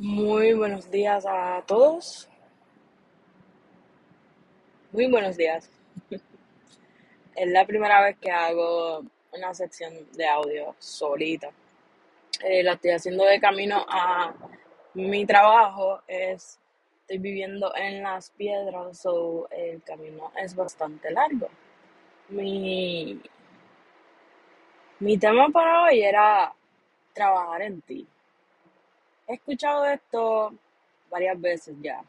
Muy buenos días a todos. Muy buenos días. Es la primera vez que hago una sección de audio solita. Eh, la estoy haciendo de camino a mi trabajo. Es, estoy viviendo en las piedras, so el camino es bastante largo. Mi, mi tema para hoy era trabajar en ti. He escuchado esto varias veces ya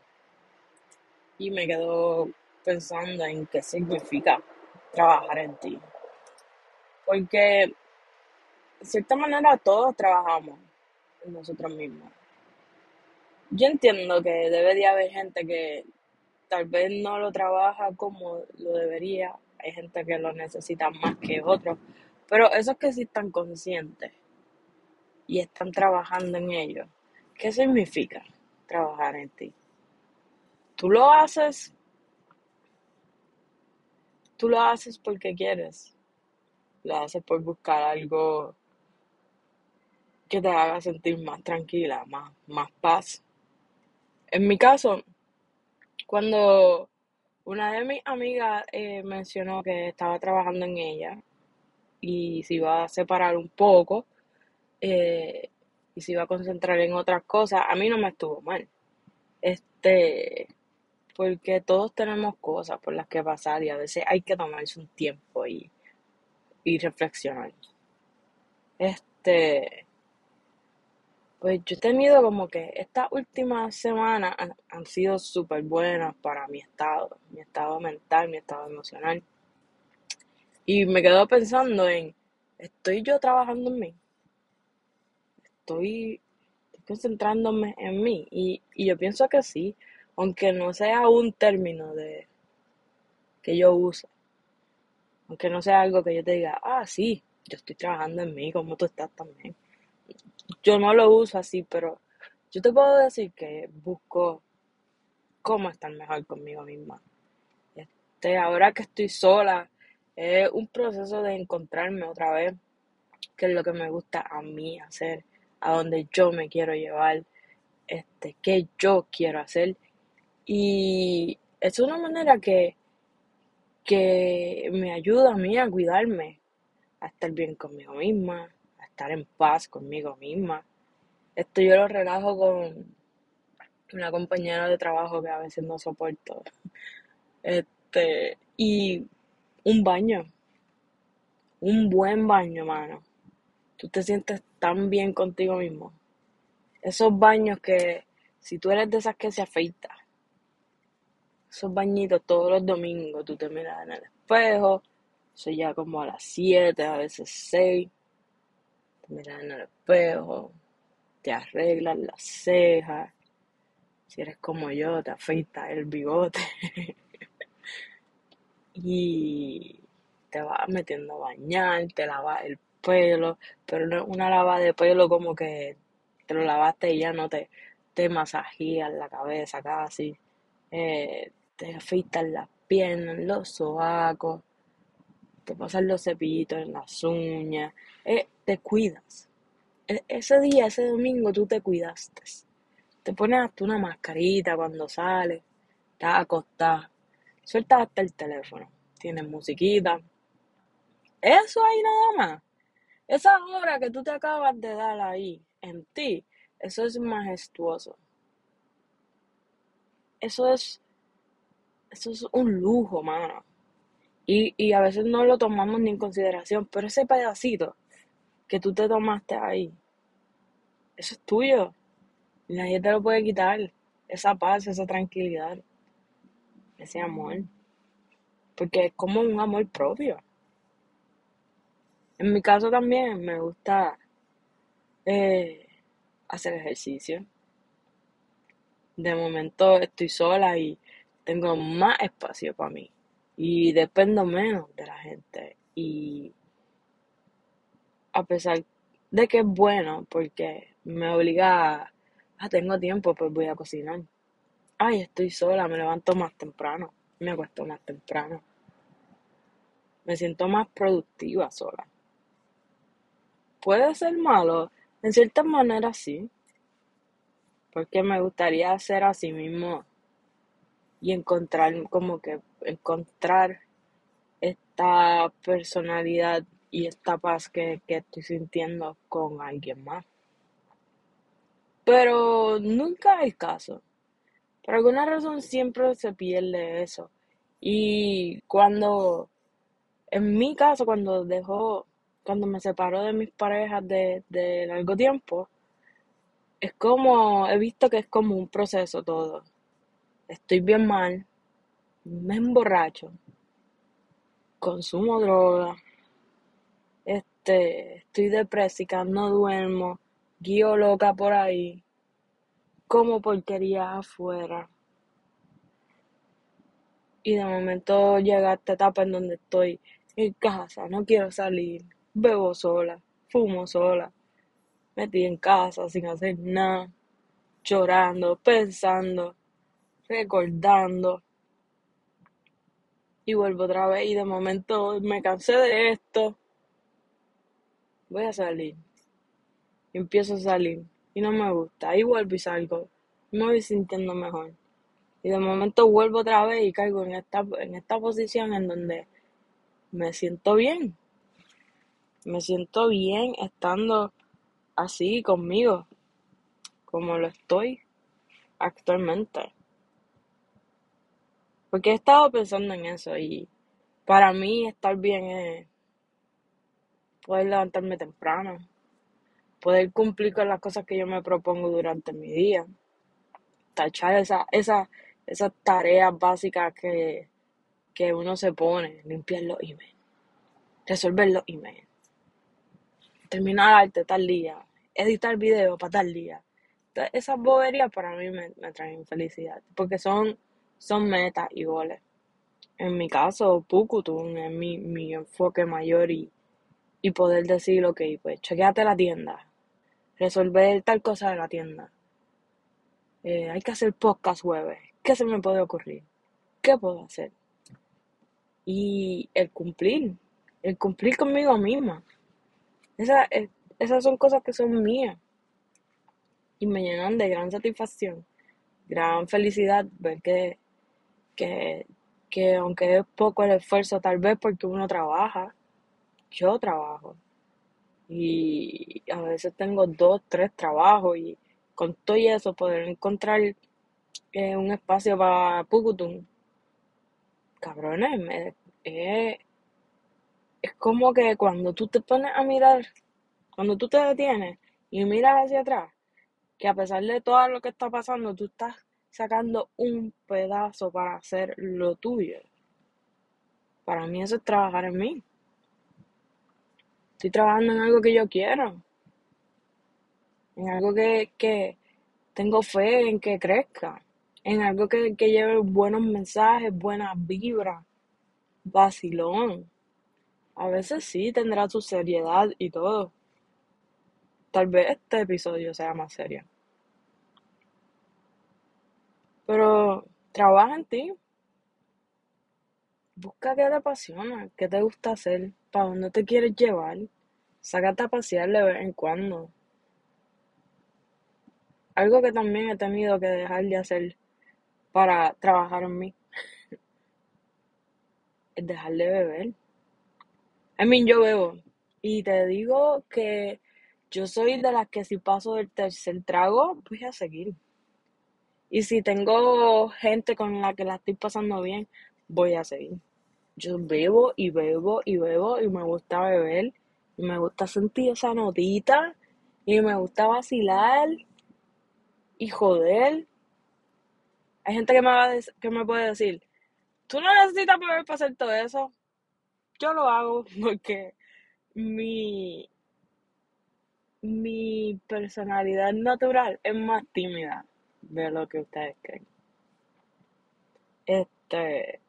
y me quedo pensando en qué significa trabajar en ti. Porque de cierta manera todos trabajamos en nosotros mismos. Yo entiendo que debe de haber gente que tal vez no lo trabaja como lo debería. Hay gente que lo necesita más que otros. Pero esos que sí están conscientes y están trabajando en ello, ¿qué significa trabajar en ti? Tú lo haces, tú lo haces porque quieres. Lo haces por buscar algo que te haga sentir más tranquila, más, más paz. En mi caso, cuando una de mis amigas eh, mencionó que estaba trabajando en ella y se iba a separar un poco eh, y se iba a concentrar en otras cosas, a mí no me estuvo mal. Este, porque todos tenemos cosas por las que pasar y a veces hay que tomarse un tiempo y, y reflexionar. Este, pues yo he tenido como que estas últimas semanas han, han sido súper buenas para mi estado, mi estado mental, mi estado emocional. Y me quedo pensando en, ¿estoy yo trabajando en mí? ¿Estoy, concentrándome en mí? Y, y yo pienso que sí, aunque no sea un término de que yo use, aunque no sea algo que yo te diga, ah, sí, yo estoy trabajando en mí, como tú estás también. Yo no lo uso así, pero yo te puedo decir que busco cómo estar mejor conmigo misma. Este, ahora que estoy sola, es un proceso de encontrarme otra vez, qué es lo que me gusta a mí hacer, a donde yo me quiero llevar, este, qué yo quiero hacer. Y es una manera que, que me ayuda a mí a cuidarme, a estar bien conmigo misma, a estar en paz conmigo misma. Esto yo lo relajo con una compañera de trabajo que a veces no soporto. Este, y un baño, un buen baño, mano. Tú te sientes tan bien contigo mismo. Esos baños que, si tú eres de esas que se afeita, esos bañitos todos los domingos, tú te miras en el espejo, eso ya como a las 7, a veces 6, te miras en el espejo, te arreglas las cejas, si eres como yo, te afeitas el bigote y te vas metiendo a bañar, te lavas el pelo, pero no una lava de pelo como que te lo lavaste y ya no te, te masajías la cabeza casi, eh, te afeitas las piernas, los sobacos, te pasas los cepillitos en las uñas, eh, te cuidas. E- ese día, ese domingo, tú te cuidaste. Te pones hasta una mascarita cuando sales, estás acostada, sueltas hasta el teléfono, tienes musiquita. Eso ahí nada más. Esa hora que tú te acabas de dar ahí, en ti, eso es majestuoso. Eso es, eso es un lujo, mano. Y, y a veces no lo tomamos ni en consideración, pero ese pedacito que tú te tomaste ahí, eso es tuyo. Nadie te lo puede quitar. Esa paz, esa tranquilidad, ese amor. Porque es como un amor propio. En mi caso también me gusta eh, hacer ejercicio. De momento estoy sola y tengo más espacio para mí. Y dependo menos de la gente. Y a pesar de que es bueno, porque me obliga a, ah, tengo tiempo, pues voy a cocinar. Ay, estoy sola, me levanto más temprano, me acuesto más temprano. Me siento más productiva sola. Puede ser malo, en cierta manera sí, porque me gustaría ser así mismo y encontrar como que encontrar esta personalidad y esta paz que, que estoy sintiendo con alguien más. Pero nunca es el caso. Por alguna razón siempre se pierde eso. Y cuando, en mi caso, cuando dejó, cuando me separó de mis parejas de, de largo tiempo, es como, he visto que es como un proceso todo. Estoy bien mal, me emborracho, consumo droga, este, estoy depresiva, no duermo, guío loca por ahí, como porquería afuera. Y de momento llega esta etapa en donde estoy en casa, no quiero salir, bebo sola, fumo sola, metí en casa sin hacer nada, llorando, pensando, recordando. Y vuelvo otra vez y de momento me cansé de esto. Voy a salir. Y empiezo a salir. Y no me gusta. Ahí vuelvo y salgo. me voy sintiendo mejor. Y de momento vuelvo otra vez y caigo en esta, en esta posición en donde me siento bien. Me siento bien estando así conmigo, como lo estoy actualmente. Porque he estado pensando en eso y para mí estar bien es poder levantarme temprano, poder cumplir con las cosas que yo me propongo durante mi día, tachar esa, esa, esas tareas básicas que, que uno se pone, limpiar los emails, resolver los emails, terminar arte tal día, editar video para tal día. Esas boberías para mí me, traen felicidad, porque son son metas y goles. En mi caso, Pukutun es mi, mi enfoque mayor y, poder decir, ok, pues chequeate la tienda, resolver tal cosa de la tienda. Eh, hay que hacer podcast web. ¿Qué se me puede ocurrir? ¿Qué puedo hacer? Y el cumplir, el cumplir conmigo misma. Esa, eh, esas son cosas que son mías y me llenan de gran satisfacción, gran felicidad ver que que, que aunque es poco el esfuerzo, tal vez porque uno trabaja, yo trabajo. Y a veces tengo dos, tres trabajos y con todo eso poder encontrar eh, un espacio para Pucutum. Cabrones, es como que cuando tú te pones a mirar, cuando tú te detienes y miras hacia atrás, que a pesar de todo lo que está pasando, tú estás sacando un pedazo para hacer lo tuyo. Para mí eso es trabajar en mí. Estoy trabajando en algo que yo quiero. En algo que, que tengo fe en que crezca. En algo que, que lleve buenos mensajes, buenas vibras. Vacilón. A veces sí tendrá su seriedad y todo. Tal vez este episodio sea más serio. Pero trabaja en ti. Busca qué te apasiona, qué te gusta hacer, para dónde te quieres llevar. Sácate a pasear de vez en cuando. Algo que también he tenido que dejar de hacer para trabajar en mí es dejar de beber. I mean, yo bebo. Y te digo que yo soy de las que si paso del tercer trago, voy a seguir. Y si tengo gente con la que la estoy pasando bien, voy a seguir. Yo bebo y bebo y bebo y me gusta beber y me gusta sentir esa notita y me gusta vacilar y joder. Hay gente que me, va que me puede decir, tú no necesitas beber para hacer todo eso. Yo lo hago porque mi, mi personalidad natural es más tímida de lo que ustedes creen. Este,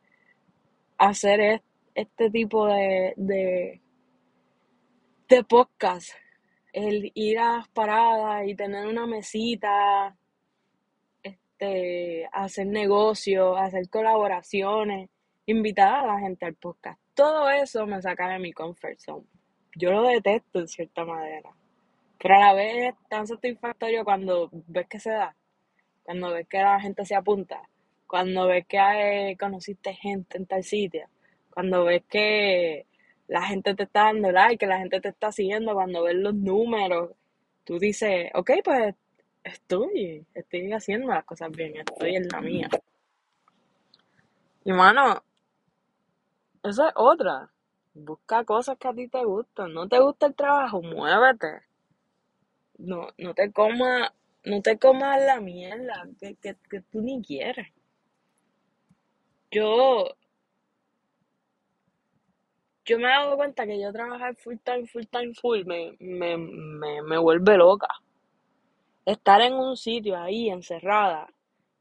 hacer este tipo de, de, de podcast, el ir a las paradas y tener una mesita, este, hacer negocios, hacer colaboraciones, invitar a la gente al podcast. Todo eso me saca de mi comfort zone. Yo lo detesto en cierta manera, pero a la vez es tan satisfactorio cuando ves que se da cuando ves que la gente se apunta, cuando ves que eh, conociste gente en tal sitio, cuando ves que la gente te está dando like, que la gente te está siguiendo, cuando ves los números, tú dices, ok, pues estoy, estoy haciendo las cosas bien, estoy en la mía. Y mano, esa es otra. Busca cosas que a ti te gustan. No te gusta el trabajo, muévete. No, no te comas, no te comas la mierda que, que, que tú ni quieres. Yo, yo me he dado cuenta que yo trabajar full time, full time, full, me, me, me, me vuelve loca. Estar en un sitio ahí, encerrada,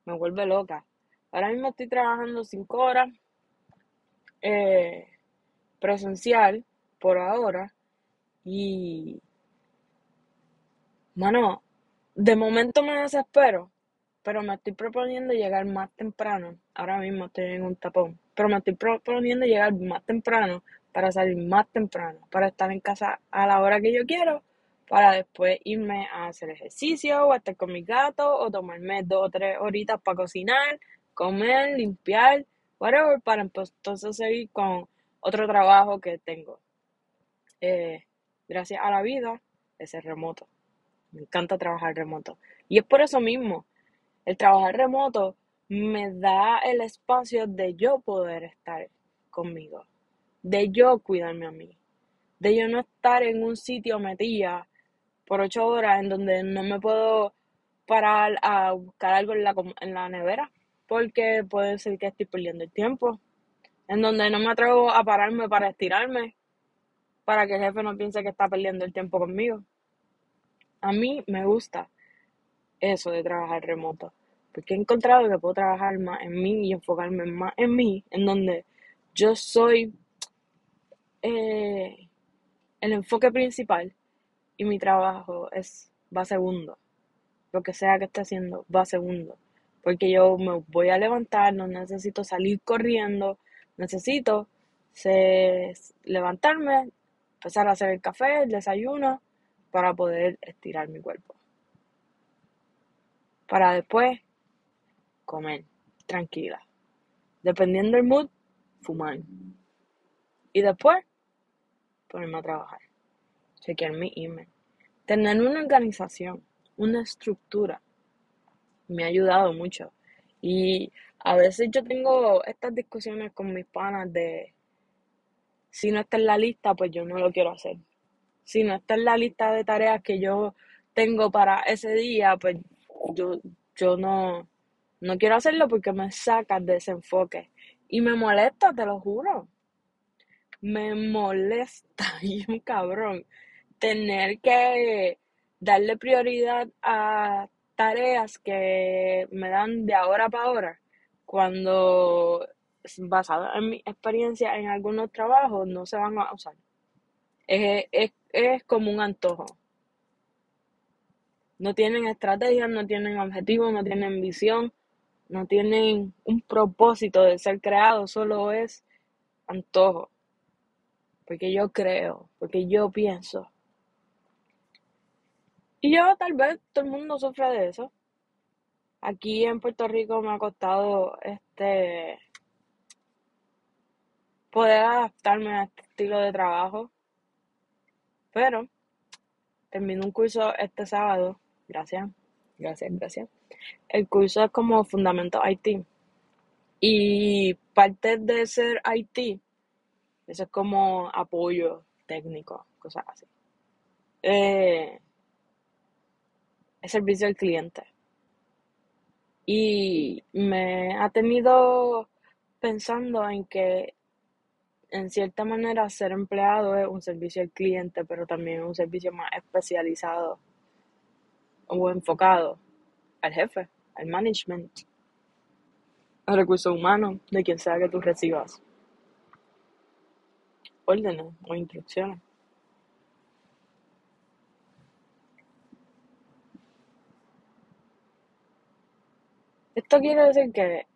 me vuelve loca. Ahora mismo estoy trabajando cinco horas eh, presencial por ahora y, mano, de momento me desespero, pero me estoy proponiendo llegar más temprano. Ahora mismo estoy en un tapón, pero me estoy proponiendo llegar más temprano para salir más temprano, para estar en casa a la hora que yo quiero, para después irme a hacer ejercicio o estar con mi gato o tomarme dos o tres horitas para cocinar, comer, limpiar, whatever, para entonces seguir con otro trabajo que tengo. Eh, gracias a la vida, ese remoto. Me encanta trabajar remoto. Y es por eso mismo, el trabajar remoto me da el espacio de yo poder estar conmigo, de yo cuidarme a mí, de yo no estar en un sitio metida por ocho horas en donde no me puedo parar a buscar algo en la, en la nevera, porque puede ser que estoy perdiendo el tiempo, en donde no me atrevo a pararme para estirarme, para que el jefe no piense que está perdiendo el tiempo conmigo. A mí me gusta eso de trabajar remoto, porque he encontrado que puedo trabajar más en mí y enfocarme más en mí, en donde yo soy eh, el enfoque principal y mi trabajo es va segundo. Lo que sea que esté haciendo va segundo. Porque yo me voy a levantar, no necesito salir corriendo, necesito levantarme, empezar a hacer el café, el desayuno, para poder estirar mi cuerpo. Para después comer, tranquila. Dependiendo del mood, fumar. Y después, ponerme a trabajar. Chequear mi email. Tener una organización, una estructura, me ha ayudado mucho. Y a veces yo tengo estas discusiones con mis panas de si no está en la lista, pues yo no lo quiero hacer. Si no está en la lista de tareas que yo tengo para ese día, pues yo, yo no, no quiero hacerlo porque me saca de ese enfoque. Y me molesta, te lo juro. Me molesta y un cabrón tener que darle prioridad a tareas que me dan de ahora para ahora, cuando basado en mi experiencia en algunos trabajos no se van a usar. Es, es como un antojo. No tienen estrategia, no tienen objetivo, no tienen visión, no tienen un propósito de ser creado, solo es antojo. Porque yo creo, porque yo pienso. Y yo tal vez todo el mundo sufre de eso. Aquí en Puerto Rico me ha costado este poder adaptarme a este estilo de trabajo. Pero termino un curso este sábado. Gracias, gracias, gracias. El curso es como Fundamentos IT. Y parte de ser IT, eso es como apoyo técnico, cosas así. Eh, servicio al cliente. Y me ha tenido pensando en que en cierta manera ser empleado es un servicio al cliente, pero también un servicio más especializado o enfocado al jefe, al management, al recurso humano, de quien sea que tú recibas órdenes o instrucciones. Esto quiere decir que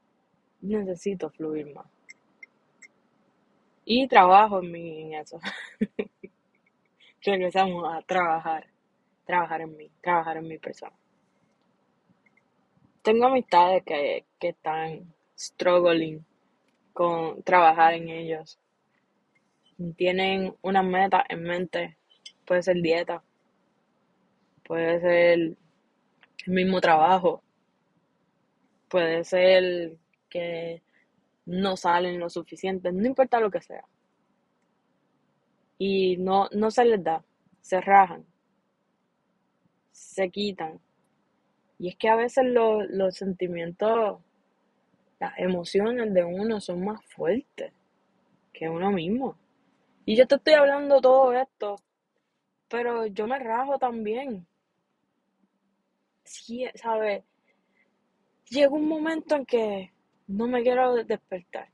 necesito fluir más. Y trabajo en mí en eso. Regresamos a trabajar. Trabajar en mí. Trabajar en mi persona. tengo amistades que, que están struggling con trabajar en ellos. Tienen una meta en mente. Puede ser dieta. Puede ser el mismo trabajo. Puede ser que no salen lo suficiente. No importa lo que sea. Y no, no se les da. Se rajan. Se quitan. Y es que a veces los sentimientos las emociones de uno son más fuertes que uno mismo. Y yo te estoy hablando todo esto, pero yo me rajo también. Sí, ¿sabes? Llega un momento en que no me quiero despertar.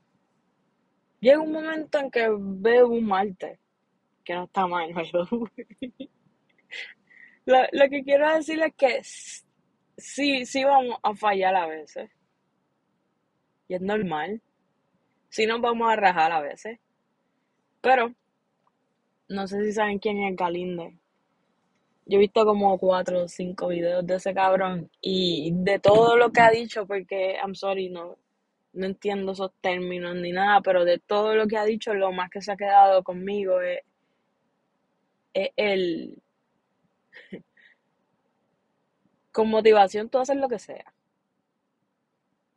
Llega un momento en que veo un martes, que no está mal, lo, lo que quiero decir es que sí, sí vamos a fallar a veces y es normal. Si nos vamos a rajar a veces. Pero, no sé si saben quién es Galinde. Yo he visto como cuatro o cinco videos de ese cabrón y de todo lo que ha dicho, porque, I'm sorry, no, no entiendo esos términos ni nada, pero de todo lo que ha dicho, lo más que se ha quedado conmigo es, es el... Con motivación tú haces lo que sea.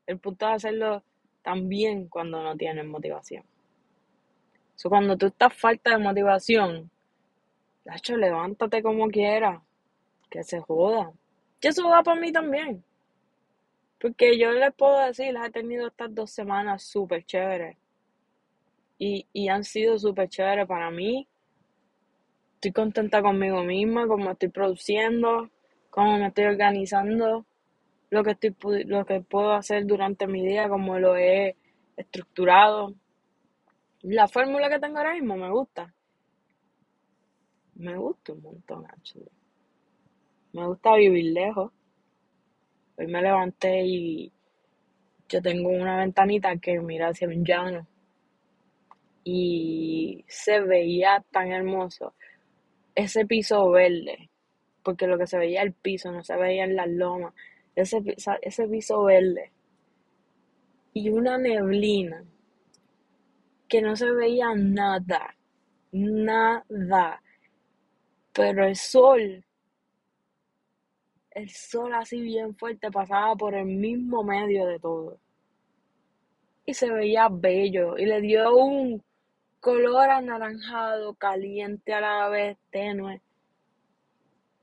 El punto es hacerlo también cuando no tienes motivación. So, cuando tú estás falta de motivación, hecho levántate como quieras, que se joda. Y eso va para mí también. Porque yo les puedo decir, las he tenido estas dos semanas súper chéveres. Y, y han sido súper chéveres para mí. Estoy contenta conmigo misma, cómo estoy produciendo, cómo me estoy organizando lo que, estoy, lo que puedo hacer durante mi día, como lo he estructurado. La fórmula que tengo ahora mismo me gusta. Me gusta un montón, actually. Me gusta vivir lejos. Hoy me levanté y yo tengo una ventanita que mira hacia un llano. Y se veía tan hermoso ese piso verde, porque lo que se veía el piso, no se veía en las lomas ese, ese piso verde y una neblina que no se veía nada, nada, pero el sol, el sol así bien fuerte pasaba por el mismo medio de todo y se veía bello y le dio un color anaranjado, caliente a la vez, tenue,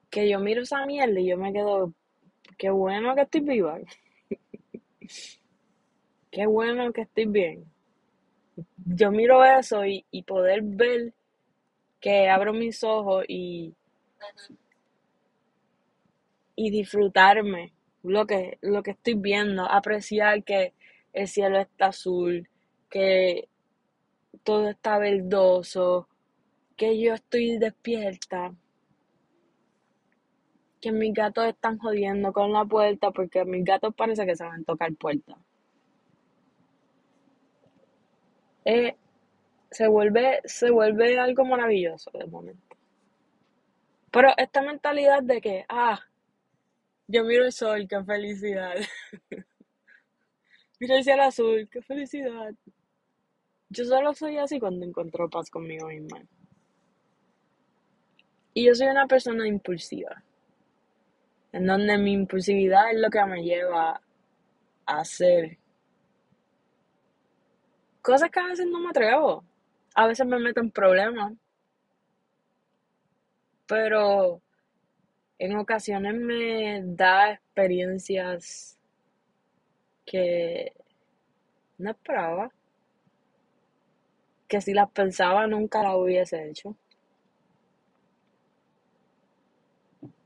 que yo miro esa mierda y yo me quedo Qué bueno que estoy viva. Qué bueno que estoy bien. Yo miro eso y, poder ver que abro mis ojos y, y disfrutarme lo que, lo que estoy viendo, apreciar que el cielo está azul, que todo está verdoso, que yo estoy despierta que mis gatos están jodiendo con la puerta porque mis gatos parece que a tocar puerta. Eh, se vuelve, se vuelve algo maravilloso de momento. Pero esta mentalidad de que, ah, yo miro el sol, qué felicidad. miro el cielo azul, qué felicidad. Yo solo soy así cuando encuentro paz conmigo misma. Y yo soy una persona impulsiva en donde mi impulsividad es lo que me lleva a hacer cosas que a veces no me atrevo. A veces me meto en problemas, pero en ocasiones me da experiencias que no esperaba, que si las pensaba nunca las hubiese hecho.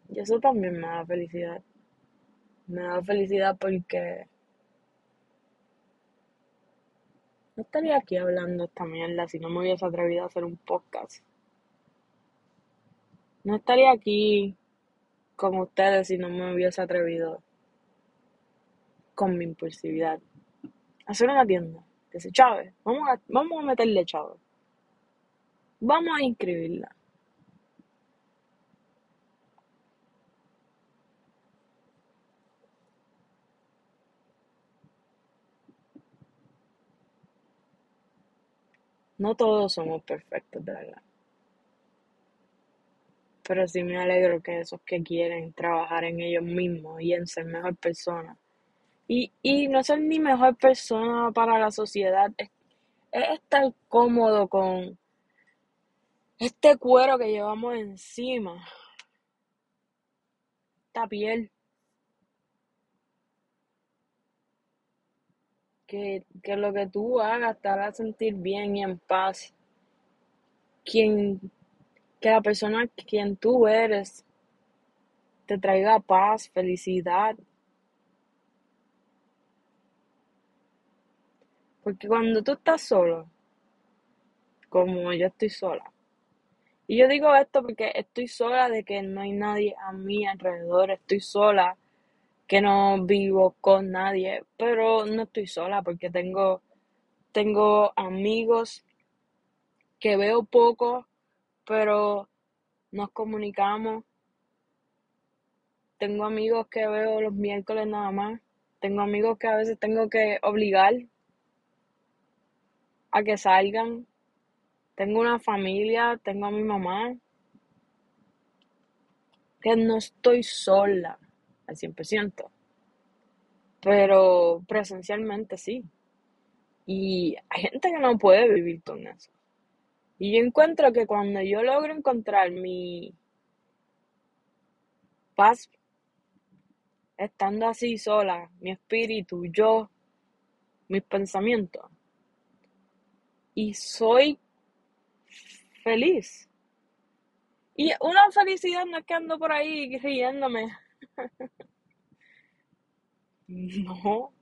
Y eso también me da felicidad. Me da felicidad porque no estaría aquí hablando esta mierda si no me hubiese atrevido a hacer un podcast. No estaría aquí con ustedes si no me hubiese atrevido con mi impulsividad. Hacer una tienda. Dice, Chávez, vamos a, vamos a meterle Chávez. Vamos a inscribirla. No todos somos perfectos, de verdad. Pero sí me alegro que esos que quieren trabajar en ellos mismos y en ser mejor persona. Y, y no ser ni mejor persona para la sociedad, es, es estar cómodo con este cuero que llevamos encima, esta piel. Que, que lo que tú hagas te haga sentir bien y en paz. Quien, que la persona quien tú eres te traiga paz, felicidad. Porque cuando tú estás solo, como yo estoy sola, y yo digo esto porque estoy sola de que no hay nadie a mi alrededor, estoy sola, que no vivo con nadie, pero no estoy sola porque tengo, tengo amigos que veo poco, pero nos comunicamos. Tengo amigos que veo los miércoles nada más. Tengo amigos que a veces tengo que obligar a que salgan. Tengo una familia, tengo a mi mamá. Que no estoy sola al 100%. Pero presencialmente sí. Y hay gente que no puede vivir con eso. Y yo encuentro que cuando yo logro encontrar mi paz estando así sola, mi espíritu, yo, mis pensamientos, y soy feliz. Y una felicidad no es que ando por ahí riéndome. No.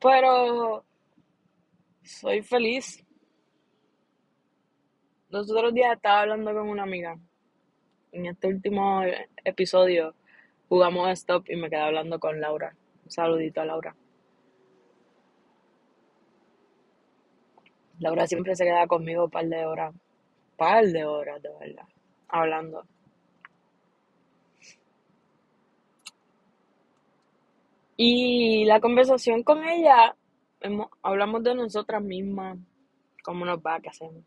Pero soy feliz. Los otros días estaba hablando con una amiga. En este último episodio jugamos stop y me quedé hablando con Laura. Un saludito a Laura. Laura siempre se queda conmigo un par de horas. par de horas, de verdad. Hablando. Y la conversación con ella, hablamos de nosotras mismas, cómo nos va, qué hacemos.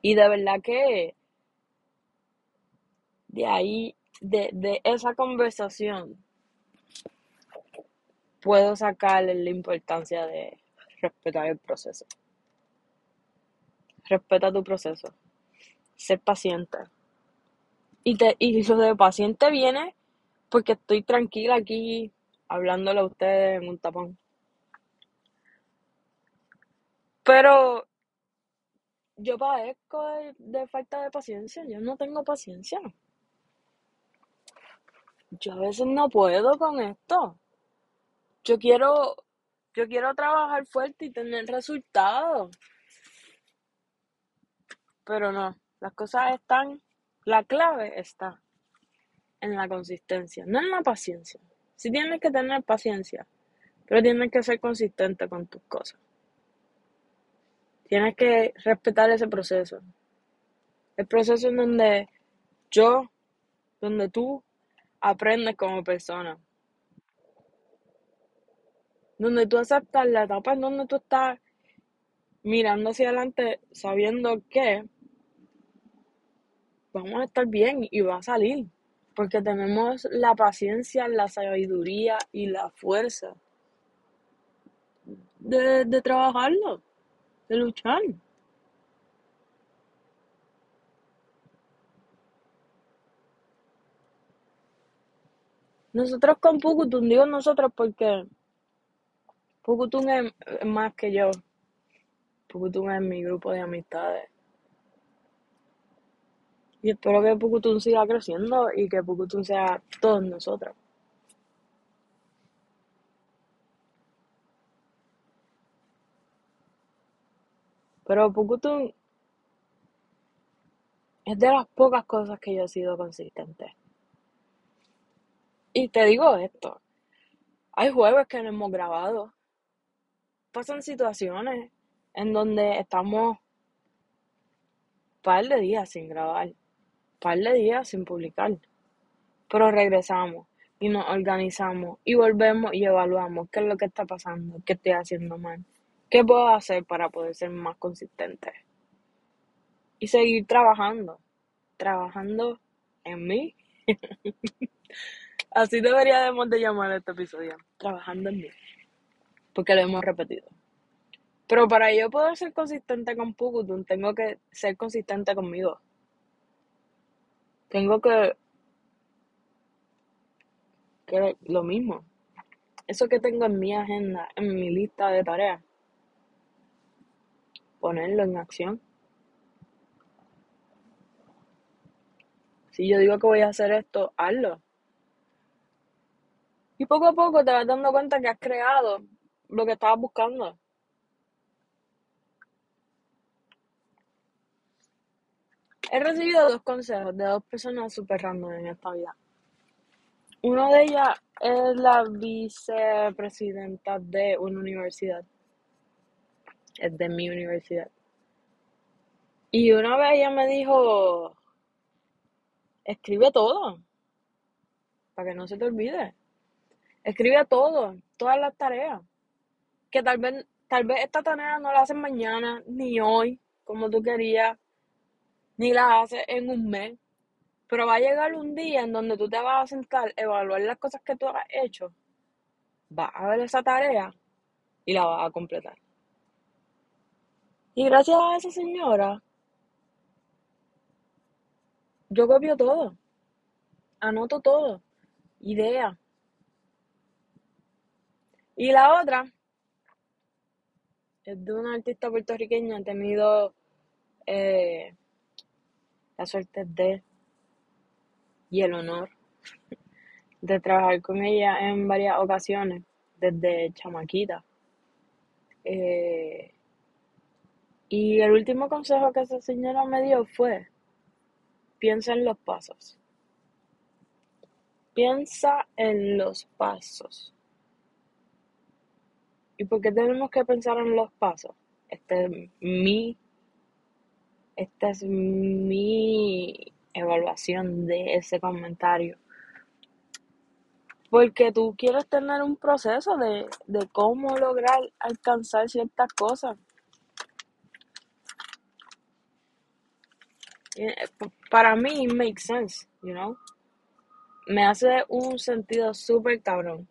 Y de verdad que de ahí, de, de esa conversación, puedo sacarle la importancia de respetar el proceso. Respeta tu proceso. Ser paciente. Y, te, y de paciente viene porque estoy tranquila aquí hablándole a ustedes en un tapón. Pero yo padezco de, de falta de paciencia. Yo no tengo paciencia. Yo a veces no puedo con esto. Yo quiero, yo quiero trabajar fuerte y tener resultados. Pero no, las cosas están, la clave está en la consistencia, no en la paciencia. Sí tienes que tener paciencia, pero tienes que ser consistente con tus cosas. Tienes que respetar ese proceso. El proceso en donde yo, donde tú aprendes como persona. Donde tú aceptas la etapa en donde tú estás mirando hacia adelante sabiendo que vamos a estar bien y va a salir. Porque tenemos la paciencia, la sabiduría y la fuerza de, de trabajarlo, de luchar. Nosotros con Pukutun, digo nosotros porque Pukutun es, más que yo. Pukutun es mi grupo de amistades. Y espero que Pukutun siga creciendo y que Pukutun sea todos nosotros. Pero Pukutun es de las pocas cosas que yo he sido consistente. Y te digo esto, hay jueves que no hemos grabado. Pasan situaciones en donde estamos par de días sin grabar, par de días sin publicar. Pero regresamos y nos organizamos y volvemos y evaluamos qué es lo que está pasando, qué estoy haciendo mal, ¿Qué puedo hacer para poder ser más consistente? Y seguir trabajando, trabajando en mí. Así deberíamos de llamar este episodio, trabajando en mí, porque lo hemos repetido. Pero para yo poder ser consistente con Pukutun, tengo que ser consistente conmigo. Tengo que, que lo mismo. Eso que tengo en mi agenda, en mi lista de tareas, ponerlo en acción. Si yo digo que voy a hacer esto, hazlo. Y poco a poco te vas dando cuenta que has creado lo que estabas buscando. He recibido dos consejos de dos personas súper random en esta vida. Una de ellas es la vicepresidenta de una universidad. Es de mi universidad. Y una vez ella me dijo, escribe todo, para que no se te olvide. Escribe todo, todas las tareas. Que tal vez, tal vez esta tarea no la haces mañana, ni hoy, como tú querías, ni la haces en un mes. Pero va a llegar un día en donde tú te vas a sentar, evaluar las cosas que tú has hecho, vas a ver esa tarea y la vas a completar. Y gracias a esa señora, yo copio todo, anoto todo, idea. Y la otra es de una artista puertorriqueña, tenido eh, la suerte de y el honor de trabajar con ella en varias ocasiones, desde chamaquita. Eh, y el último consejo que esa señora me dio fue, piensa en los pasos. Piensa en los pasos. ¿Y por qué tenemos que pensar en los pasos? Este es mi, esta es mi evaluación de ese comentario. Porque tú quieres tener un proceso de, de cómo lograr alcanzar ciertas cosas. Eh, para mí, makes sense, you know. Me hace un sentido súper cabrón.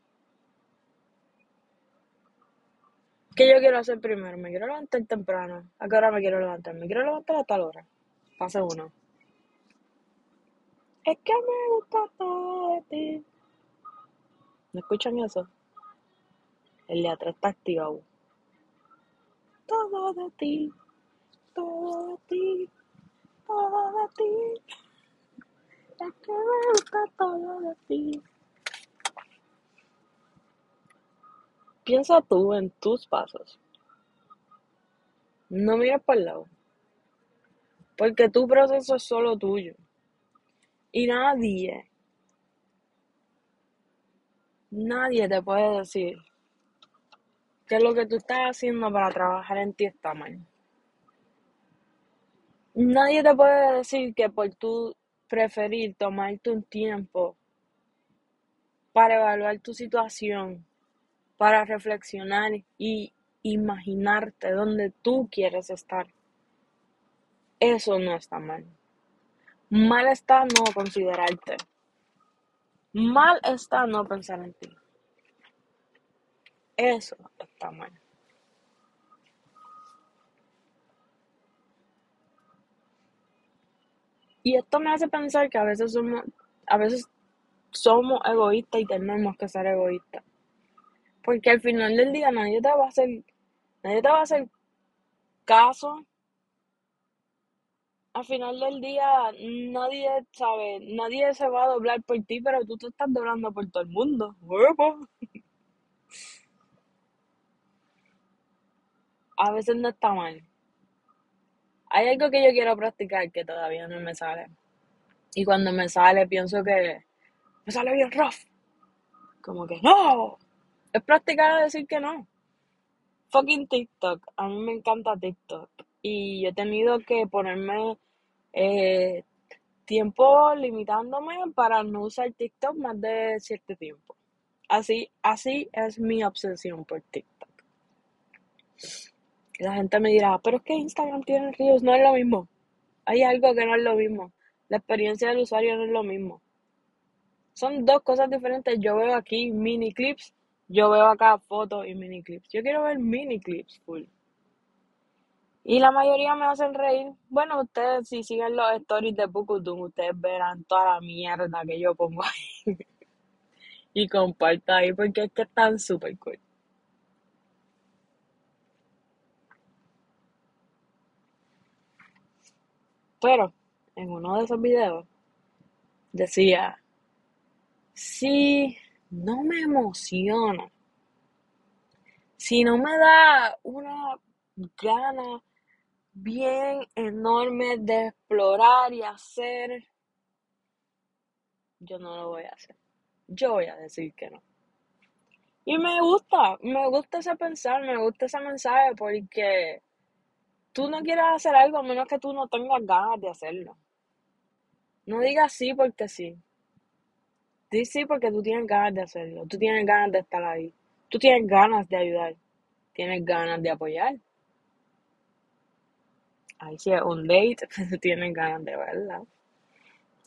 ¿Qué yo quiero hacer primero? Me quiero levantar temprano. ¿A qué me quiero levantar? Me quiero levantar a tal hora. Pase uno. Es que me gusta todo de ti. ¿No escuchan eso? El de atrás está activado. Todo de ti, todo de ti, todo de ti. Es que me gusta todo de ti. Piensa tú en tus pasos. No mires para el lado. Porque tu proceso es solo tuyo. Y nadie, nadie te puede decir que lo que tú estás haciendo para trabajar en ti está mal. Nadie te puede decir que por tu preferir tomarte un tiempo para evaluar tu situación, para reflexionar y imaginarte dónde tú quieres estar. Eso no está mal. Mal está no considerarte. Mal está no pensar en ti. Eso está mal. Y esto me hace pensar que a veces somos, a veces somos egoístas y tenemos que ser egoístas. Porque al final del día nadie te va a hacer, nadie te va a hacer caso al final del día nadie sabe, nadie se va a doblar por ti, pero tú te estás doblando por todo el mundo. A veces no está mal. Hay algo que yo quiero practicar que todavía no me sale. Y cuando me sale pienso que me sale bien rough. Como que no. Es practicar a decir que no. Fucking TikTok. A mí me encanta TikTok y he tenido que ponerme eh, tiempo limitándome para no usar TikTok más de cierto tiempo. Así, así es mi obsesión por TikTok. La gente me dirá, pero es que Instagram tiene Reels, no es lo mismo. Hay algo que no es lo mismo. La experiencia del usuario no es lo mismo. Son dos cosas diferentes. Yo veo aquí mini clips, yo veo acá fotos y mini clips. Yo quiero ver mini clips full. Y la mayoría me hacen reír. Bueno, ustedes si siguen los stories de Bukudum, ustedes verán toda la mierda que yo pongo ahí. y comparto ahí porque es que están súper cool. Pero en uno de esos videos decía, si no me emociona, si no me da una gana bien enorme de explorar y hacer, yo no lo voy a hacer. Yo voy a decir que no. Y me gusta, me gusta ese pensar, me gusta ese mensaje porque tú no quieres hacer algo a menos que tú no tengas ganas de hacerlo. No digas sí porque sí. Sí porque tú tienes ganas de hacerlo, tú tienes ganas de estar ahí, tú tienes ganas de ayudar, tienes ganas de apoyar. Ahí si es un date, tienes ganas de verla.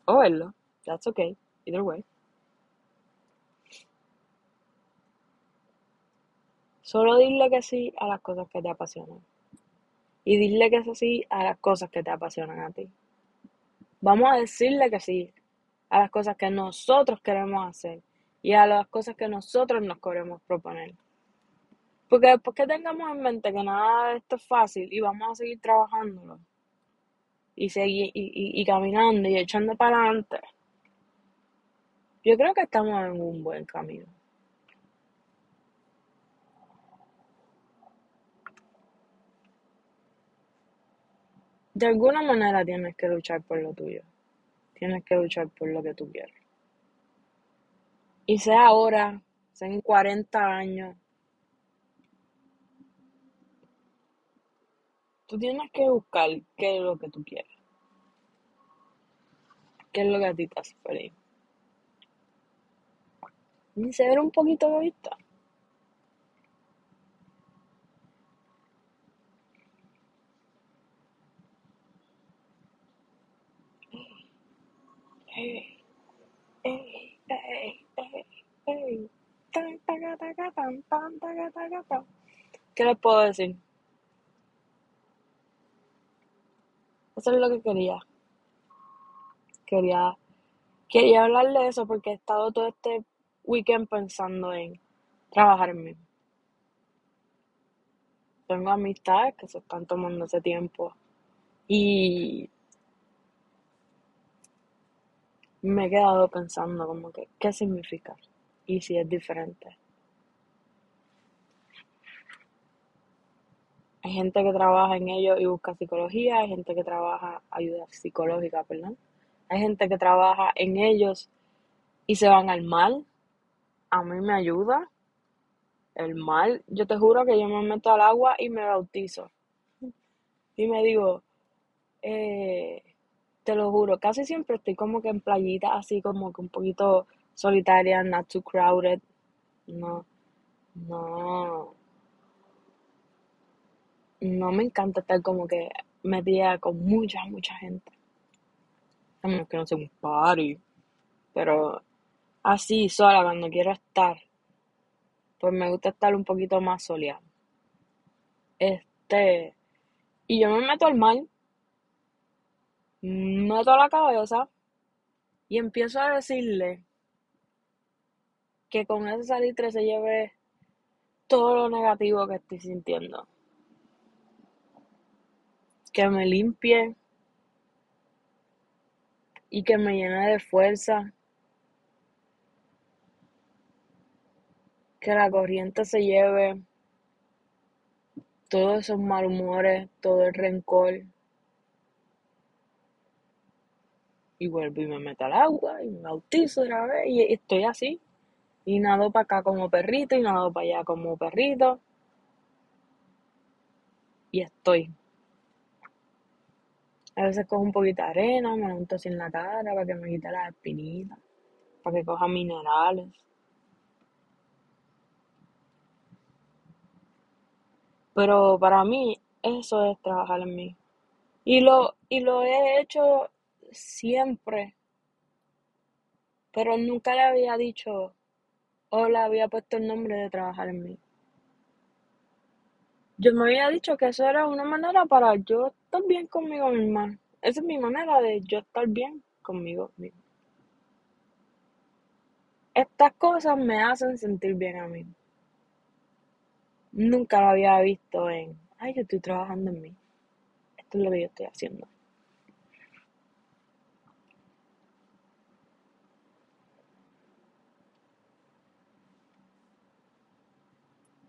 O verlo. That's okay. Either way. Solo dile que sí a las cosas que te apasionan. Y dile que sí a las cosas que te apasionan a ti. Vamos a decirle que sí a las cosas que nosotros queremos hacer y a las cosas que nosotros nos queremos proponer. Porque después que tengamos en mente que nada de esto es fácil y vamos a seguir trabajándolo y seguir y, y caminando y echando para adelante, yo creo que estamos en un buen camino. De alguna manera tienes que luchar por lo tuyo. Tienes que luchar por lo que tú quieres. Y sea ahora, sea en 40 años, tú tienes que buscar qué es lo que tú quieres. ¿Qué es lo que a ti te hace feliz? Y ser un poquito egoísta. ¿Qué les puedo decir? Eso es lo que quería. Quería, quería hablarle de eso porque he estado todo este weekend pensando en trabajar en mí. Tengo amistades que se están tomando ese tiempo y me he quedado pensando como que, ¿qué significa? Y si es diferente. Hay gente que trabaja en ello y busca psicología, hay gente que trabaja ayuda psicológica, perdón. Hay gente que trabaja en ellos y se van al mal. A mí me ayuda el mal. Yo te juro que yo me meto al agua y me bautizo. Y me digo, eh, te lo juro, casi siempre estoy como que en playita, así como que un poquito solitaria, not too crowded. No, no, no me encanta estar como que metida con mucha, mucha gente. A menos que no sea un party. Pero así, sola, cuando quiero estar, pues me gusta estar un poquito más soleada. Este, y yo me meto al mar, meto la cabeza y empiezo a decirle que con ese salitre se lleve todo lo negativo que estoy sintiendo. Que me limpie y que me llene de fuerza. Que la corriente se lleve todos esos malhumores, todo el rencor. Y vuelvo y me meto al agua y me bautizo otra vez y estoy así. Y nado para acá como perrito y nado para allá como perrito. Y estoy. A veces cojo un poquito de arena, me unto así en la cara para que me quite las espinitas, para que coja minerales. Pero para mí Eso es trabajar en mí. Y lo, y lo he hecho siempre, pero nunca le había dicho o le había puesto el nombre de trabajar en mí. Yo me había dicho que eso era una manera para yo estar bien conmigo misma. Esa es mi manera de yo estar bien conmigo misma. Estas cosas me hacen sentir bien a mí. Nunca lo había visto en, ay, yo estoy trabajando en mí. Esto es lo que yo estoy haciendo.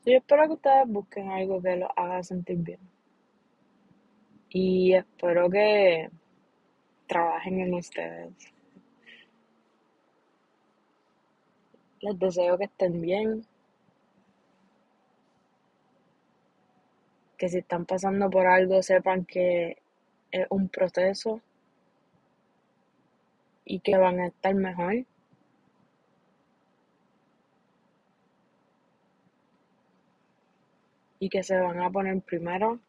Yo espero que ustedes busquen algo que los haga sentir bien. Y espero que trabajen en ustedes. Les deseo que estén bien. Que si están pasando por algo sepan que es un proceso y que van a estar mejor. Y que se van a poner primero.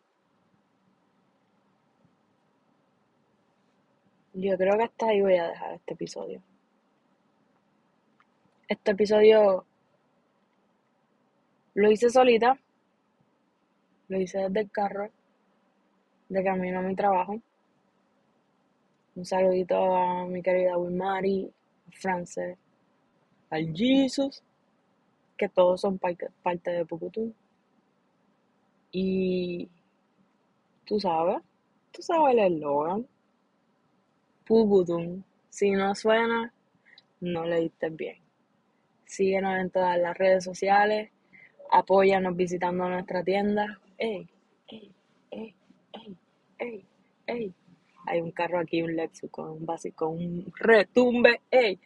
Yo creo que hasta ahí voy a dejar este episodio. Este episodio lo hice solita. Lo hice desde el carro, de camino a mi trabajo. Un saludito a mi querida Wilmari, a Frances, al Jesus, que todos son parte, parte de Pucutú. Y tú sabes, tú sabes el eslogan. Pucutum. Si no suena, no leíste bien. Síguenos en todas las redes sociales. Apóyanos visitando nuestra tienda. ¡Ey! ¡Ey! ¡Ey! ¡Ey! ¡Ey! ¡Ey! Hay un carro aquí, un Lexus con un básico, un retumbe. ¡Ey!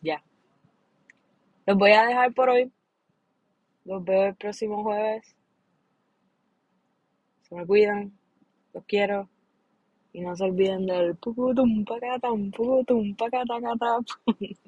Ya. Los voy a dejar por hoy. Los veo el próximo jueves. Se me cuidan. Los quiero. Y no se olviden del pucutum pacatam, pucutum pacatacatap.